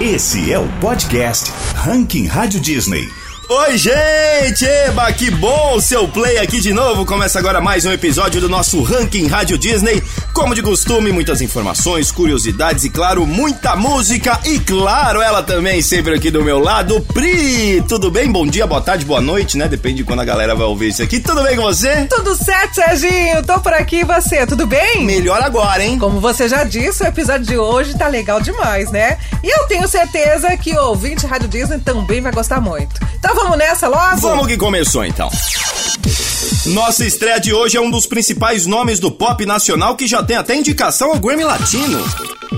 Esse é o podcast Ranking Rádio Disney. Oi, gente! Eba, que bom seu play aqui de novo. Começa agora mais um episódio do nosso Ranking Rádio Disney. Como de costume, muitas informações, curiosidades e, claro, muita música. E, claro, ela também sempre aqui do meu lado, Pri. Tudo bem? Bom dia, boa tarde, boa noite, né? Depende de quando a galera vai ouvir isso aqui. Tudo bem com você? Tudo certo, Serginho. Tô por aqui e você, tudo bem? Melhor agora, hein? Como você já disse, o episódio de hoje tá legal demais, né? E eu tenho certeza que o ouvinte Rádio Disney também vai gostar muito. Então vamos nessa logo? Vamos que começou então. Nossa estreia de hoje é um dos principais nomes do pop nacional que já tem até indicação ao Grammy Latino.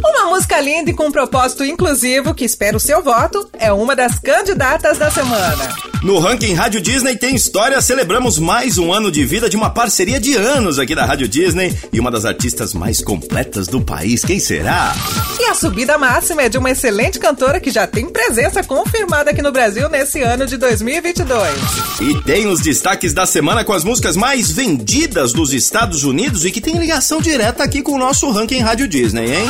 Uma música linda e com um propósito inclusivo que espera o seu voto é uma das candidatas da semana. No ranking Rádio Disney tem história, celebramos mais um ano de vida de uma parceria de anos aqui da Rádio Disney e uma das artistas mais completas do país. Quem será? E a subida máxima é de uma excelente cantora que já tem presença confirmada aqui no Brasil nesse ano de 2022. E tem os destaques da semana com as músicas mais vendidas dos Estados Unidos e que tem ligação direta aqui com o nosso ranking Rádio Disney, hein?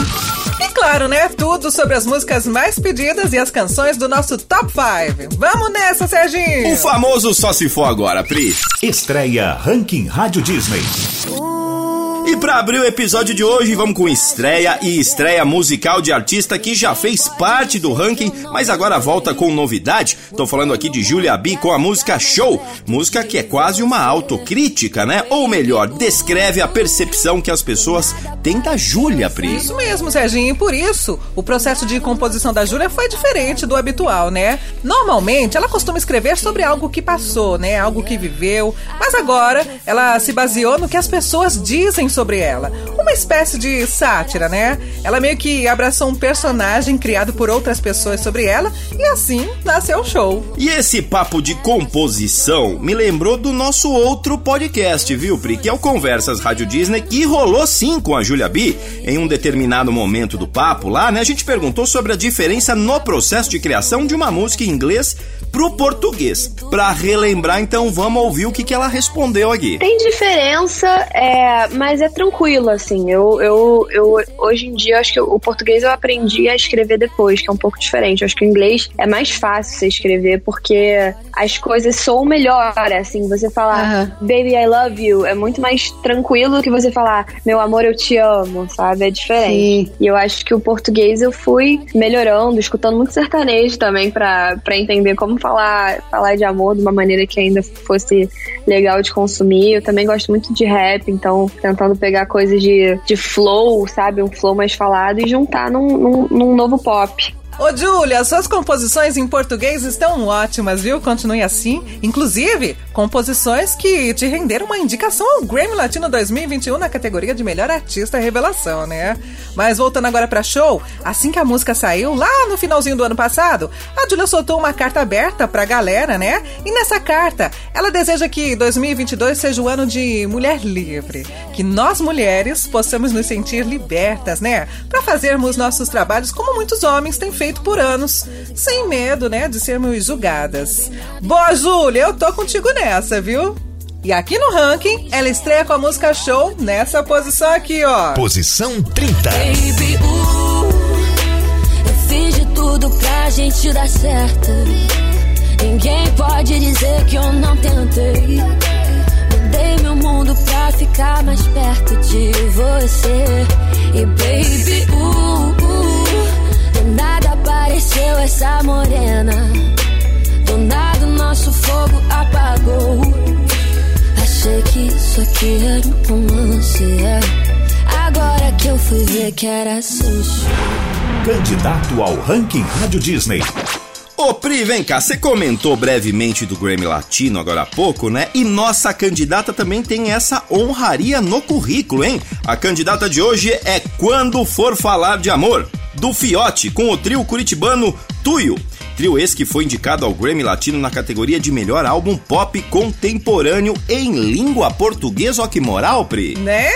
E claro, né? Tudo sobre as músicas mais pedidas e as canções do nosso Top 5. Vamos nessa, Serginho! O famoso só se for agora, Pri. Estreia Ranking Rádio Disney. E para abrir o episódio de hoje, vamos com estreia e estreia musical de artista que já fez parte do ranking, mas agora volta com novidade. Tô falando aqui de Julia B com a música Show, música que é quase uma autocrítica, né? Ou melhor, descreve a percepção que as pessoas têm da Julia, Pri. Isso mesmo, Serginho, e por isso o processo de composição da Julia foi diferente do habitual, né? Normalmente ela costuma escrever sobre algo que passou, né? Algo que viveu, mas agora ela se baseou no que as pessoas dizem sobre ela. Uma espécie de sátira, né? Ela meio que abraçou um personagem criado por outras pessoas sobre ela e assim nasceu o show. E esse papo de composição me lembrou do nosso outro podcast, viu, Pri? Que é o Conversas Rádio Disney, que rolou sim com a Julia B. Em um determinado momento do papo lá, né? A gente perguntou sobre a diferença no processo de criação de uma música em inglês pro português. Pra relembrar, então, vamos ouvir o que, que ela respondeu aqui. Tem diferença, é, mas é tranquilo, assim. Eu, eu, eu, hoje em dia, acho que o português eu aprendi a escrever depois, que é um pouco diferente. Eu acho que o inglês é mais fácil você escrever, porque as coisas soam melhor, assim. Você falar, baby, I love you, é muito mais tranquilo que você falar, meu amor, eu te amo, sabe? É diferente. Sim. E eu acho que o português eu fui melhorando, escutando muito sertanejo também pra, pra entender como falar, falar de amor de uma maneira que ainda fosse legal de consumir. Eu também gosto muito de rap, então tentando pegar coisas de, de flow, sabe? Um flow mais falado e juntar num, num, num novo pop. Ô, Júlia, suas composições em português estão ótimas, viu? Continue assim. Inclusive, composições que te renderam uma indicação ao Grammy Latino 2021 na categoria de Melhor Artista Revelação, né? Mas voltando agora pra show, assim que a música saiu, lá no finalzinho do ano passado, a Júlia soltou uma carta aberta pra galera, né? E nessa carta, ela deseja que 2022 seja o ano de mulher livre. Que nós mulheres possamos nos sentir libertas, né? Pra fazermos nossos trabalhos como muitos homens têm feito por anos, sem medo, né, de sermos julgadas. Boa, Júlia, eu tô contigo nessa, viu? E aqui no ranking, ela estreia com a música Show nessa posição aqui, ó. Posição 30. Baby, uh, eu fiz de tudo pra gente dar certo. Ninguém pode dizer que eu não tentei. Mudei meu mundo pra ficar mais perto de você. E baby, uh, isso aqui era um romance. é. Agora que eu fui ver que era. Candidato ao Ranking Rádio Disney. Ô Pri, vem cá, você comentou brevemente do Grammy Latino agora há pouco, né? E nossa candidata também tem essa honraria no currículo, hein? A candidata de hoje é Quando For Falar de Amor, do Fiote, com o trio curitibano Tuyo. Trio esse que foi indicado ao Grammy Latino na categoria de melhor álbum pop contemporâneo em língua portuguesa. Ó que moral, Pri! Né?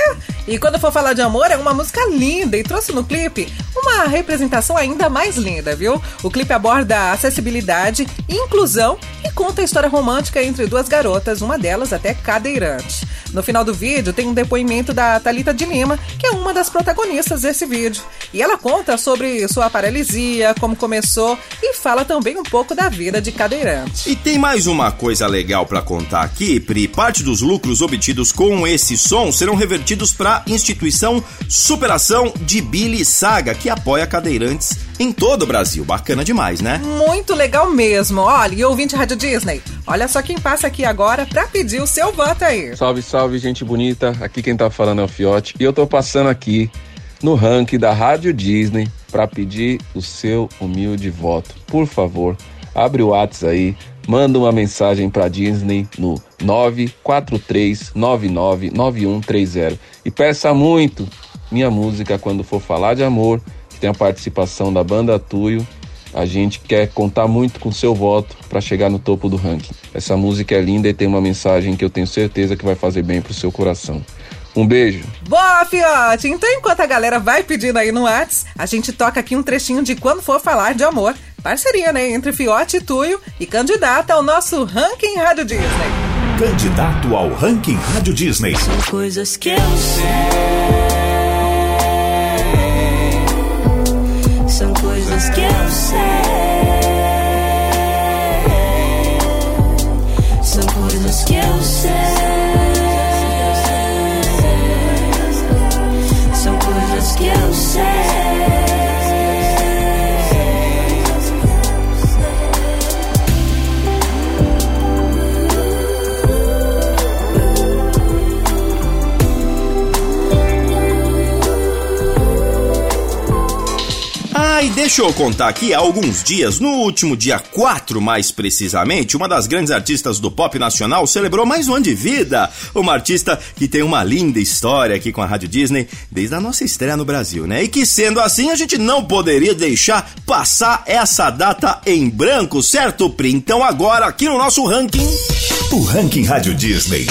E quando for falar de amor, é uma música linda e trouxe no clipe uma representação ainda mais linda, viu? O clipe aborda acessibilidade, inclusão e conta a história romântica entre duas garotas, uma delas até cadeirante. No final do vídeo tem um depoimento da Talita de Lima, que é uma das protagonistas desse vídeo. E ela conta sobre sua paralisia, como começou e fala também um pouco da vida de cadeirante. E tem mais uma coisa legal para contar aqui, Pri. Parte dos lucros obtidos com esse som serão revertidos para instituição Superação de Billy Saga, que apoia cadeirantes em todo o Brasil. Bacana demais, né? Muito legal mesmo. Olha, e ouvinte Rádio Disney, olha só quem passa aqui agora para pedir o seu voto aí. Salve, salve, gente bonita. Aqui quem tá falando é o Fiote. E eu tô passando aqui no ranking da Rádio Disney para pedir o seu humilde voto. Por favor, abre o WhatsApp aí, manda uma mensagem para Disney no 943999130 e peça muito minha música quando for falar de amor, que tem a participação da banda Tuyo. A gente quer contar muito com seu voto para chegar no topo do ranking. Essa música é linda e tem uma mensagem que eu tenho certeza que vai fazer bem pro seu coração. Um beijo. Boa, Fiote! Então, enquanto a galera vai pedindo aí no Whats, a gente toca aqui um trechinho de quando for falar de amor. Parceria, né? Entre Fiote e Tuyo e candidata ao nosso ranking Rádio Disney. Candidato ao ranking Rádio Disney. São coisas que eu sei. São coisas que eu deixa eu contar aqui, há alguns dias, no último dia 4 mais precisamente, uma das grandes artistas do pop nacional celebrou mais um ano de vida. Uma artista que tem uma linda história aqui com a Rádio Disney desde a nossa estreia no Brasil, né? E que sendo assim, a gente não poderia deixar passar essa data em branco, certo, Pri? Então agora, aqui no nosso ranking... O ranking Rádio Disney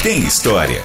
tem história.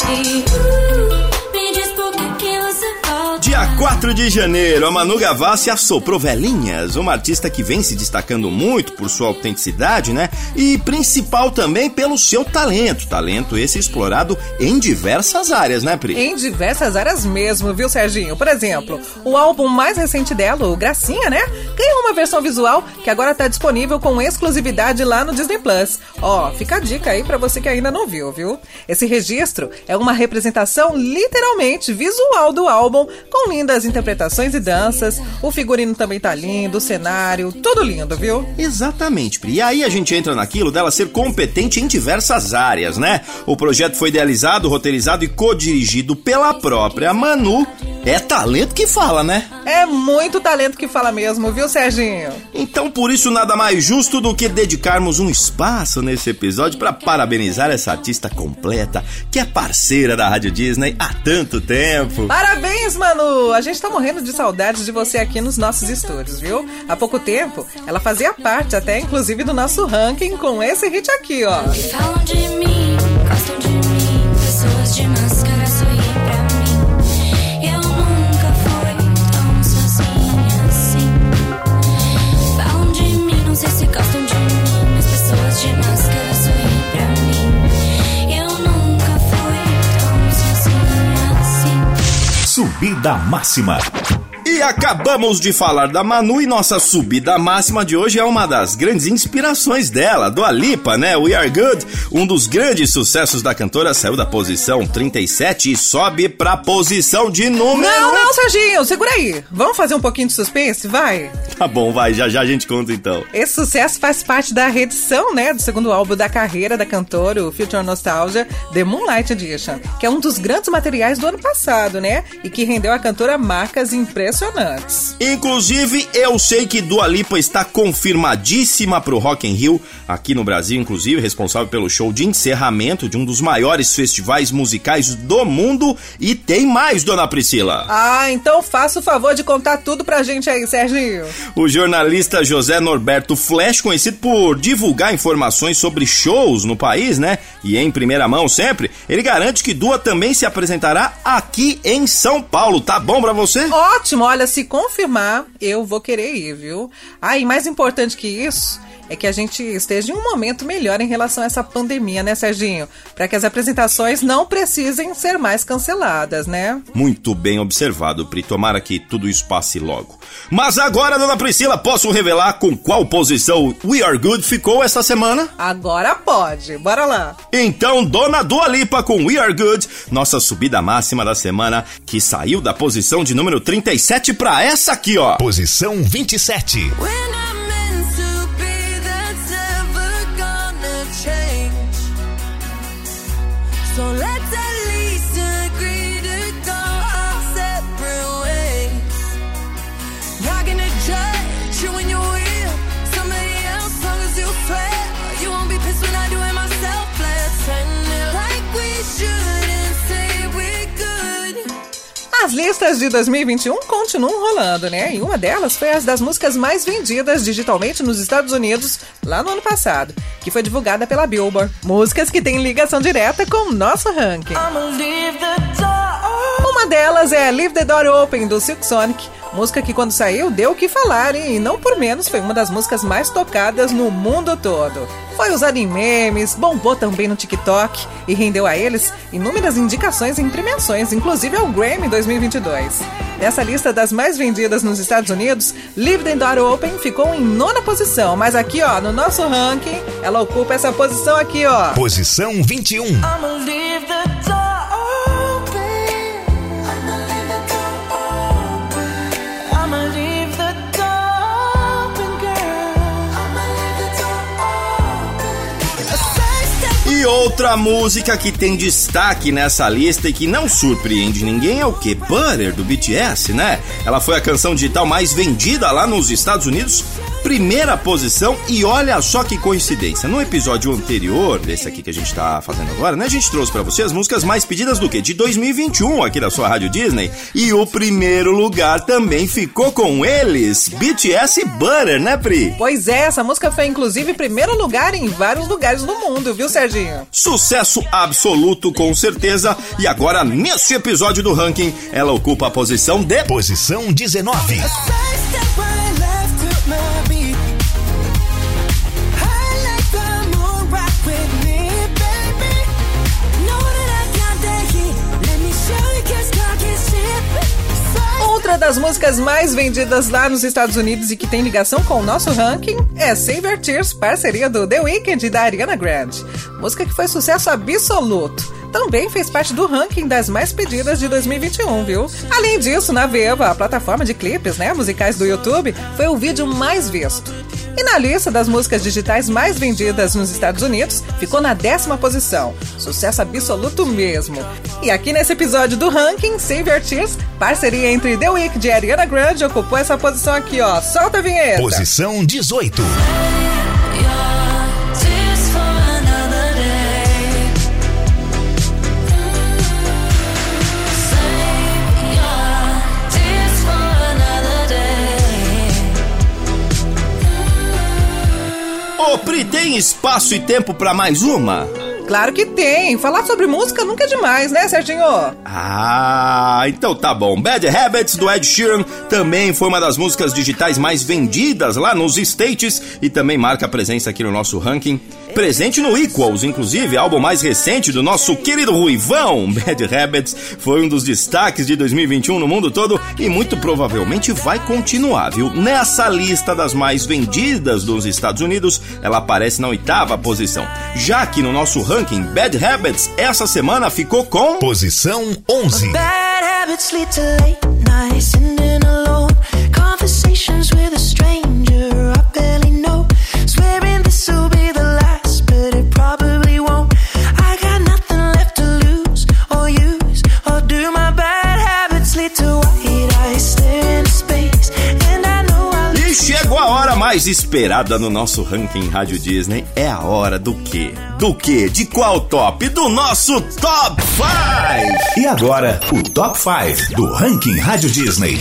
Dia 4 de janeiro, a Manu Gavassi assoprou velhinhas, uma artista que vem se destacando muito por sua autenticidade, né? E principal também pelo seu talento. Talento esse explorado em diversas áreas, né, Pri? Em diversas áreas mesmo, viu, Serginho? Por exemplo, o álbum mais recente dela, o Gracinha, né? Ganhou uma versão visual que agora tá disponível com exclusividade lá no Disney Plus. Ó, fica a dica aí pra você que ainda não viu, viu? Esse registro é uma representação literalmente visual do álbum, com lindas interpretações e danças. O figurino também tá lindo, o cenário, tudo lindo, viu? Exatamente, Pri. E aí a gente entra naquilo dela ser competente em diversas áreas, né? O projeto foi idealizado, roteirizado e co-dirigido pela própria Manu. É talento que fala, né? É muito talento que fala mesmo, viu, Serginho? Então, por isso, nada mais justo do que dedicarmos um espaço nesse episódio para parabenizar essa artista completa, que é parceira da Rádio Disney há tanto tempo. Parabéns, Manu! A gente tá morrendo de saudades de você aqui nos nossos estúdios, viu? Há pouco tempo, ela fazia parte até, inclusive, do nosso ranking com esse hit aqui, ó. Falam de Subida máxima. E acabamos de falar da Manu e nossa subida máxima de hoje é uma das grandes inspirações dela, do Alipa, né? We Are Good, um dos grandes sucessos da cantora, saiu da posição 37 e sobe pra posição de número. Não, não, Serginho, segura aí. Vamos fazer um pouquinho de suspense? Vai. Tá bom, vai, já já a gente conta então. Esse sucesso faz parte da reedição, né, do segundo álbum da carreira da cantora, o Future Nostalgia, The Moonlight Edition, que é um dos grandes materiais do ano passado, né, e que rendeu à cantora marcas impressionantes emocionantes. Inclusive, eu sei que Dua Lipa está confirmadíssima pro Rock in Rio, aqui no Brasil, inclusive, responsável pelo show de encerramento de um dos maiores festivais musicais do mundo. E tem mais, dona Priscila. Ah, então faça o favor de contar tudo pra gente aí, Serginho. O jornalista José Norberto Flash, conhecido por divulgar informações sobre shows no país, né? E em primeira mão sempre, ele garante que Dua também se apresentará aqui em São Paulo. Tá bom pra você? Ótimo, olha, se confirmar, eu vou querer ir, viu? Ah, e mais importante que isso é que a gente esteja em um momento melhor em relação a essa pandemia, né, Serginho? Para que as apresentações não precisem ser mais canceladas, né? Muito bem observado, Pri. Tomara que tudo isso passe logo. Mas agora, dona Priscila, posso revelar com qual posição We Are Good ficou esta semana? Agora pode, bora lá. Então, dona Dua Lipa com We Are Good, nossa subida máxima da semana, que saiu da posição de número 37 para essa aqui, ó. Posição 27. When I'm As listas de 2021 continuam rolando, né? E uma delas foi as das músicas mais vendidas digitalmente nos Estados Unidos lá no ano passado, que foi divulgada pela Billboard. Músicas que têm ligação direta com o nosso ranking. Uma delas é Leave the Door Open do Silk Sonic, música que quando saiu deu o que falar hein? e não por menos foi uma das músicas mais tocadas no mundo todo. Foi usada em memes, bombou também no TikTok e rendeu a eles inúmeras indicações em premiações, inclusive ao Grammy 2022. Nessa lista das mais vendidas nos Estados Unidos, Leave the Door Open ficou em nona posição, mas aqui ó, no nosso ranking, ela ocupa essa posição aqui ó. Posição 21. I'ma E outra música que tem destaque nessa lista e que não surpreende ninguém é o que? Butter, do BTS, né? Ela foi a canção digital mais vendida lá nos Estados Unidos, primeira posição, e olha só que coincidência. No episódio anterior, desse aqui que a gente tá fazendo agora, né? A gente trouxe pra você as músicas mais pedidas do que? De 2021 aqui da sua Rádio Disney. E o primeiro lugar também ficou com eles, BTS e Butter, né, Pri? Pois é, essa música foi inclusive primeiro lugar em vários lugares do mundo, viu, Serginho? Sucesso absoluto, com certeza. E agora, neste episódio do ranking, ela ocupa a posição de. Posição 19. Das músicas mais vendidas lá nos Estados Unidos e que tem ligação com o nosso ranking é Save Tears, parceria do The Weeknd e da Ariana Grande. Música que foi sucesso absoluto. Também fez parte do ranking das mais pedidas de 2021, viu? Além disso, na Viva, a plataforma de clipes né, musicais do YouTube, foi o vídeo mais visto. E na lista das músicas digitais mais vendidas nos Estados Unidos, ficou na décima posição. Sucesso absoluto mesmo. E aqui nesse episódio do ranking, Save Your Tears, parceria entre The Weeknd e Ariana Grande, ocupou essa posição aqui, ó. Solta a vinheta! Posição 18. Tem espaço e tempo pra mais uma? Claro que tem! Falar sobre música nunca é demais, né, Serginho? Ah, então tá bom. Bad Habits do Ed Sheeran também foi uma das músicas digitais mais vendidas lá nos States e também marca presença aqui no nosso ranking. Presente no Equals, inclusive, álbum mais recente do nosso querido Ruivão. Bad Habits foi um dos destaques de 2021 no mundo todo e muito provavelmente vai continuar, viu? Nessa lista das mais vendidas dos Estados Unidos, ela aparece na oitava posição. Já que no nosso ranking, Bad Habits essa semana ficou com Posição 11. Mais esperada no nosso ranking Rádio Disney. É a hora do quê? Do quê? De qual top? Do nosso Top 5! E agora, o Top 5 do ranking Rádio Disney.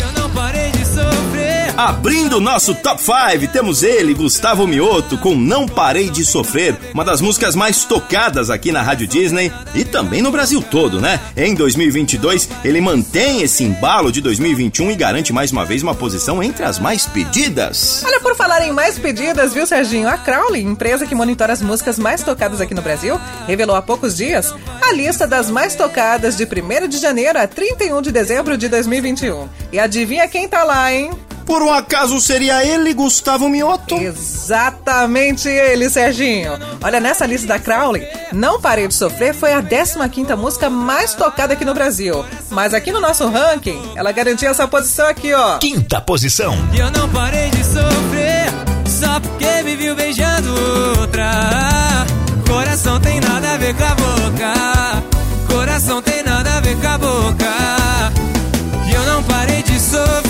Abrindo nosso Top 5, temos ele, Gustavo Mioto, com Não Parei de Sofrer, uma das músicas mais tocadas aqui na Rádio Disney e também no Brasil todo, né? Em 2022, ele mantém esse embalo de 2021 e garante mais uma vez uma posição entre as mais pedidas. Olha, por falar em mais pedidas, viu, Serginho? A Crowley, empresa que monitora as músicas mais tocadas aqui no Brasil, revelou há poucos dias a lista das mais tocadas de 1 de janeiro a 31 de dezembro de 2021. E adivinha quem tá lá, hein? Por um acaso seria ele, Gustavo Mioto? Exatamente ele, Serginho. Olha, nessa lista da Crowley, Não Parei de Sofrer foi a 15ª música mais tocada aqui no Brasil. Mas aqui no nosso ranking, ela garantia essa posição aqui, ó. Quinta posição. E eu não parei de sofrer. Só porque me viu beijando outra. Coração tem nada a ver com a boca. Coração tem nada a ver com a boca. E eu não parei de sofrer.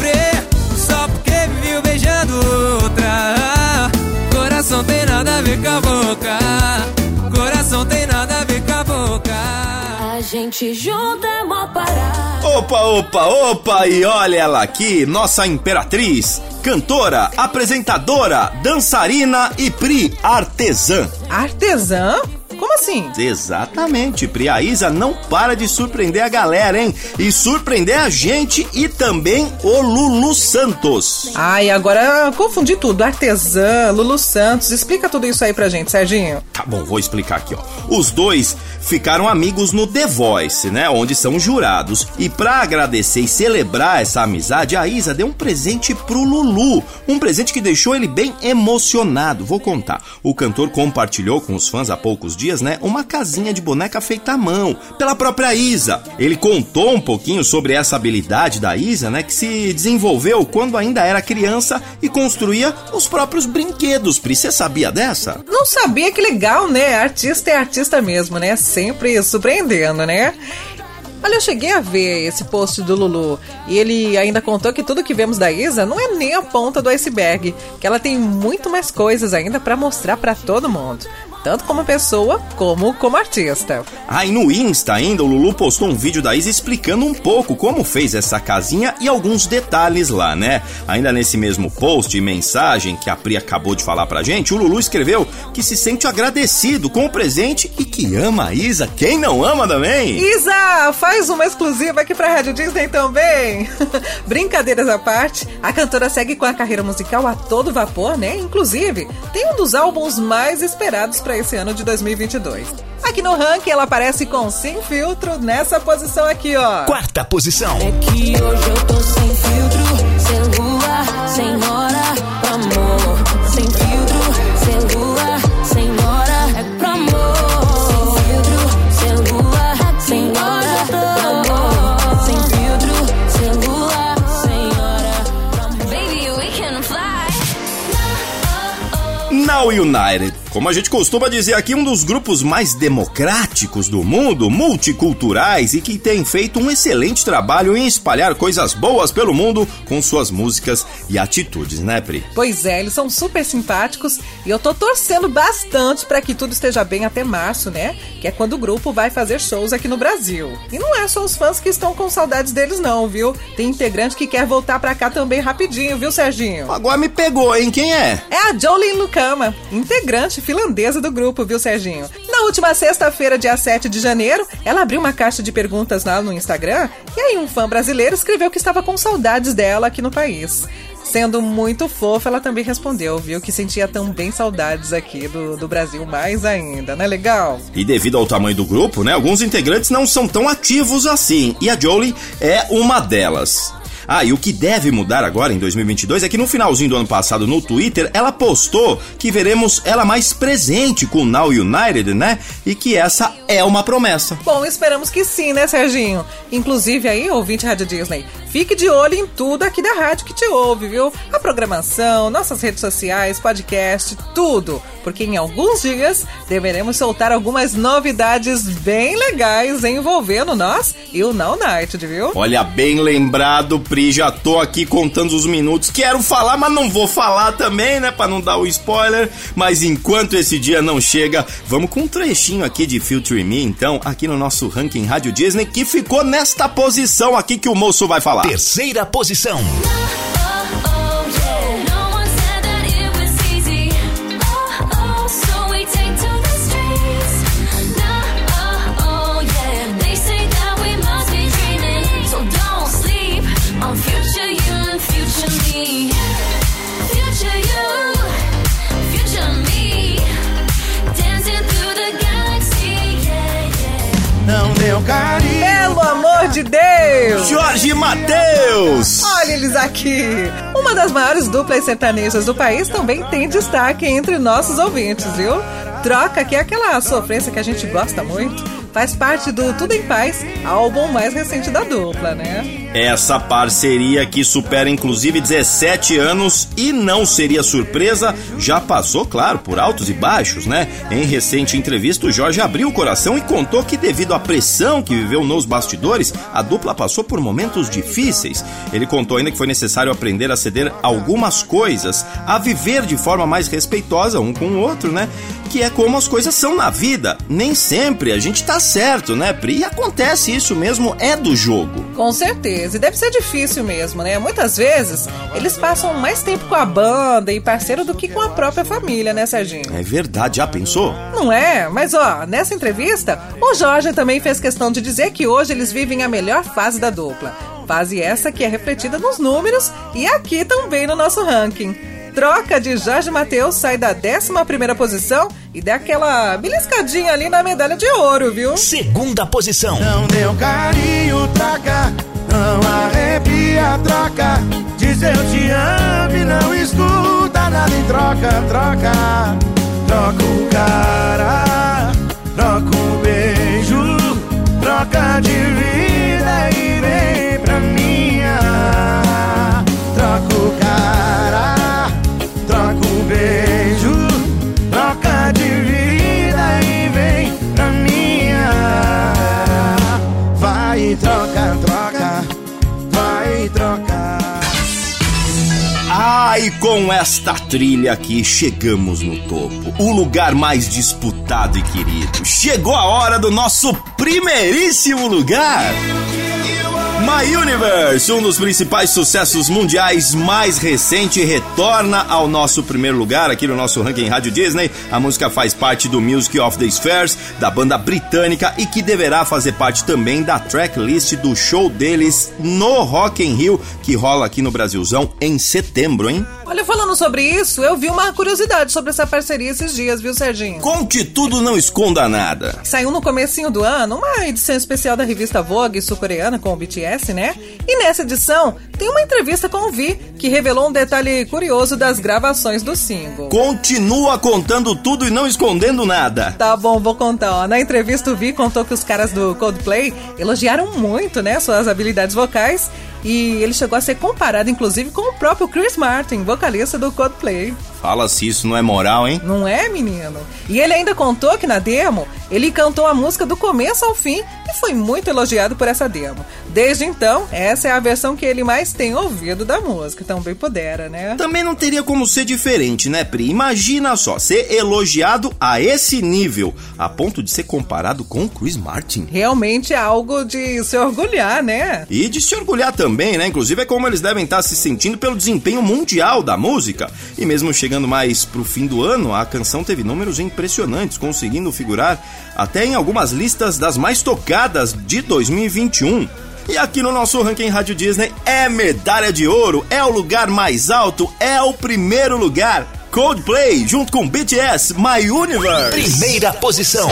Gente junta é mó parada. Opa, opa, opa, e olha ela aqui, nossa imperatriz, cantora, apresentadora, dançarina e pri artesã. Artesã? Como assim? Exatamente, Pri. A Isa não para de surpreender a galera, hein? E surpreender a gente e também o Lulu Santos. Ai, agora confundi tudo. Artesã, Lulu Santos. Explica tudo isso aí pra gente, Serginho. Tá bom, vou explicar aqui, ó. Os dois ficaram amigos no The Voice, né? Onde são jurados. E pra agradecer e celebrar essa amizade, a Isa deu um presente pro Lulu. Um presente que deixou ele bem emocionado. Vou contar. O cantor compartilhou com os fãs há poucos dias, né? Uma casinha de boneca feita à mão, pela própria Isa. Ele contou um pouquinho sobre essa habilidade da Isa, né? Que se desenvolveu quando ainda era criança e construía os próprios brinquedos. Pri, você sabia dessa? Não sabia que legal, né? Artista é artista mesmo, né? Sempre surpreendendo, né? Olha, eu cheguei a ver esse post do Lulu e ele ainda contou que tudo que vemos da Isa não é nem a ponta do iceberg, que ela tem muito mais coisas ainda pra mostrar pra todo mundo, tanto como pessoa como como artista. Ah, e no Insta ainda, o Lulu postou um vídeo da Isa explicando um pouco como fez essa casinha e alguns detalhes lá, né? Ainda nesse mesmo post e mensagem que a Pri acabou de falar pra gente, o Lulu escreveu que se sente agradecido com o presente e que ama a Isa. Quem não ama também? Isa, faz uma exclusiva aqui pra Rádio Disney também. Brincadeiras à parte, a cantora segue com a carreira musical a todo vapor, né? Inclusive, tem um dos álbuns mais esperados pra esse ano de 2022. Aqui no ranking ela aparece com Sem Filtro nessa posição aqui, ó. Quarta posição. É que hoje eu tô sem filtro, sem lua, sem hora pro amor. Sem filtro, sem lua, sem hora é pro amor. Sem filtro, sem lua, sem hora pro amor. Sem filtro, sem lua, sem hora pro amor. Baby, we can fly. Now United. Como a gente costuma dizer aqui, um dos grupos mais democráticos do mundo, multiculturais e que tem feito um excelente trabalho em espalhar coisas boas pelo mundo com suas músicas e atitudes, né, Pri? Pois é, eles são super simpáticos e eu tô torcendo bastante pra que tudo esteja bem até março, né? Que é quando o grupo vai fazer shows aqui no Brasil. E não é só os fãs que estão com saudades deles não, viu? Tem integrante que quer voltar pra cá também rapidinho, viu, Serginho? Agora me pegou, hein? Quem é? É a Jolene Lucama, integrante finlandesa do grupo, viu, Serginho? Na última sexta-feira, dia 7 de janeiro, ela abriu uma caixa de perguntas lá no Instagram e aí um fã brasileiro escreveu que estava com saudades dela aqui no país. Sendo muito fofa, ela também respondeu, viu, que sentia também saudades aqui do, do Brasil mais ainda, não é legal? E devido ao tamanho do grupo, né, alguns integrantes não são tão ativos assim, e a Jolie é uma delas. Ah, e o que deve mudar agora em 2022 é que no finalzinho do ano passado no Twitter ela postou que veremos ela mais presente com o Now United, né? E que essa é uma promessa. Bom, esperamos que sim, né, Serginho? Inclusive aí, ouvinte Rádio Disney, fique de olho em tudo aqui da rádio que te ouve, viu? A programação, nossas redes sociais, podcast, tudo. Porque em alguns dias deveremos soltar algumas novidades bem legais envolvendo nós e o Now United, viu? Olha, bem lembrado, Pri. Pri, já tô aqui contando os minutos. Quero falar, mas não vou falar também, né? Pra não dar o spoiler. Mas enquanto esse dia não chega, vamos com um trechinho aqui de Future Me, então, aqui no nosso ranking Rádio Disney, que ficou nesta posição aqui que o moço vai falar. Terceira posição. Pelo amor de Deus! Jorge Mateus! Olha eles aqui! Uma das maiores duplas sertanejas do país também tem destaque entre nossos ouvintes, viu? Troca que é aquela sofrência que a gente gosta muito faz parte do Tudo em Paz, álbum mais recente da dupla, né? Essa parceria que supera inclusive 17 anos e não seria surpresa, já passou, claro, por altos e baixos, né? Em recente entrevista, o Jorge abriu o coração e contou que, devido à pressão que viveu nos bastidores, a dupla passou por momentos difíceis. Ele contou ainda que foi necessário aprender a ceder algumas coisas, a viver de forma mais respeitosa um com o outro, né? Que é como as coisas são na vida. Nem sempre a gente tá certo, né, Pri? E acontece isso mesmo, é do jogo. Com certeza. E deve ser difícil mesmo, né? Muitas vezes eles passam mais tempo com a banda e parceiro do que com a própria família, né, Serginho? É verdade, já pensou? Não é? Mas ó, nessa entrevista, o Jorge também fez questão de dizer que hoje eles vivem a melhor fase da dupla. Fase essa que é refletida nos números e aqui também no nosso ranking. Troca de Jorge Matheus sai da 11 posição e dá aquela beliscadinha ali na medalha de ouro, viu? Segunda posição. Não deu carinho, troca. Não arrepia, troca. Diz eu te amo e não escuta nada em troca, troca. Troca o cara, troca o beijo, troca de vida e vem pra minha. Troca o cara, troca o beijo, Vai, troca, troca, vai, troca. Ah, e com esta trilha aqui chegamos no topo, o lugar mais disputado e querido. Chegou a hora do nosso primeiríssimo lugar. My Universe, um dos principais sucessos mundiais mais recente, retorna ao nosso primeiro lugar aqui no nosso ranking Rádio Disney. A música faz parte do Music of the Spheres, da banda britânica e que deverá fazer parte também da tracklist do show deles no Rock in Rio, que rola aqui no Brasilzão em setembro, hein? Olha, falando sobre isso, eu vi uma curiosidade sobre essa parceria esses dias, viu, Serginho? Conte tudo, não esconda nada. Saiu no comecinho do ano uma edição especial da revista Vogue sul-coreana com o BTS, né? E nessa edição tem uma entrevista com o Vi, que revelou um detalhe curioso das gravações do single. Continua contando tudo e não escondendo nada. Tá bom, vou contar. Ó. Na entrevista, o Vi contou que os caras do Coldplay elogiaram muito, né, suas habilidades vocais e ele chegou a ser comparado, inclusive, com o próprio Chris Martin, vocalista do Coldplay. Fala se isso não é moral, hein? Não é, menino? E ele ainda contou que na demo ele cantou a música do começo ao fim e foi muito elogiado por essa demo. Desde então, essa é a versão que ele mais tem ouvido da música. Também pudera, né? Também não teria como ser diferente, né, Pri? Imagina só, ser elogiado a esse nível, a ponto de ser comparado com o Chris Martin. Realmente é algo de se orgulhar, né? E de se orgulhar também, né? Inclusive é como eles devem estar se sentindo pelo desempenho mundial da música. E mesmo chegando mais pro fim do ano, a canção teve números impressionantes, conseguindo figurar até em algumas listas das mais tocadas de 2021. E aqui no nosso ranking Rádio Disney é medalha de ouro, é o lugar mais alto, é o primeiro lugar. Coldplay junto com BTS, My Universe. Primeira posição.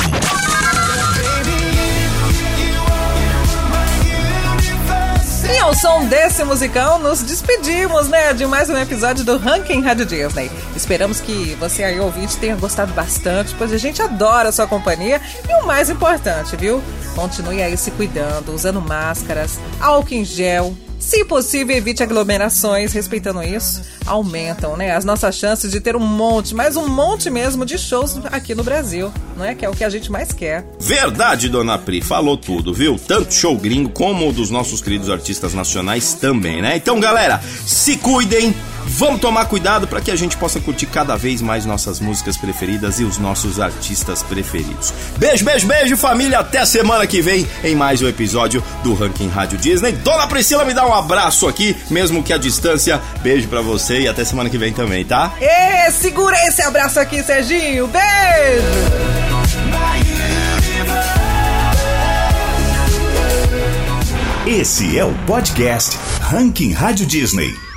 Ao som desse musical, nos despedimos, né, de mais um episódio do Ranking Rádio Disney. Esperamos que você aí, ouvinte, tenha gostado bastante, pois a gente adora a sua companhia. E o mais importante, viu? Continue aí se cuidando, usando máscaras, álcool em gel, Se possível, evite aglomerações, respeitando isso, aumentam, né, as nossas chances de ter um monte, mais um monte mesmo de shows aqui no Brasil, não é? Que é o que a gente mais quer. Verdade, dona Pri, falou tudo, viu? Tanto show gringo como dos nossos queridos artistas nacionais também, né? Então, galera, se cuidem, Vamos tomar cuidado para que a gente possa curtir cada vez mais nossas músicas preferidas e os nossos artistas preferidos. Beijo, beijo, beijo, família. Até semana que vem em mais um episódio do Ranking Rádio Disney. Dona Priscila me dá um abraço aqui, mesmo que a distância. Beijo para você e até semana que vem também, tá? Ê, segura esse abraço aqui, Serginho. Beijo! Esse é o podcast Ranking Rádio Disney.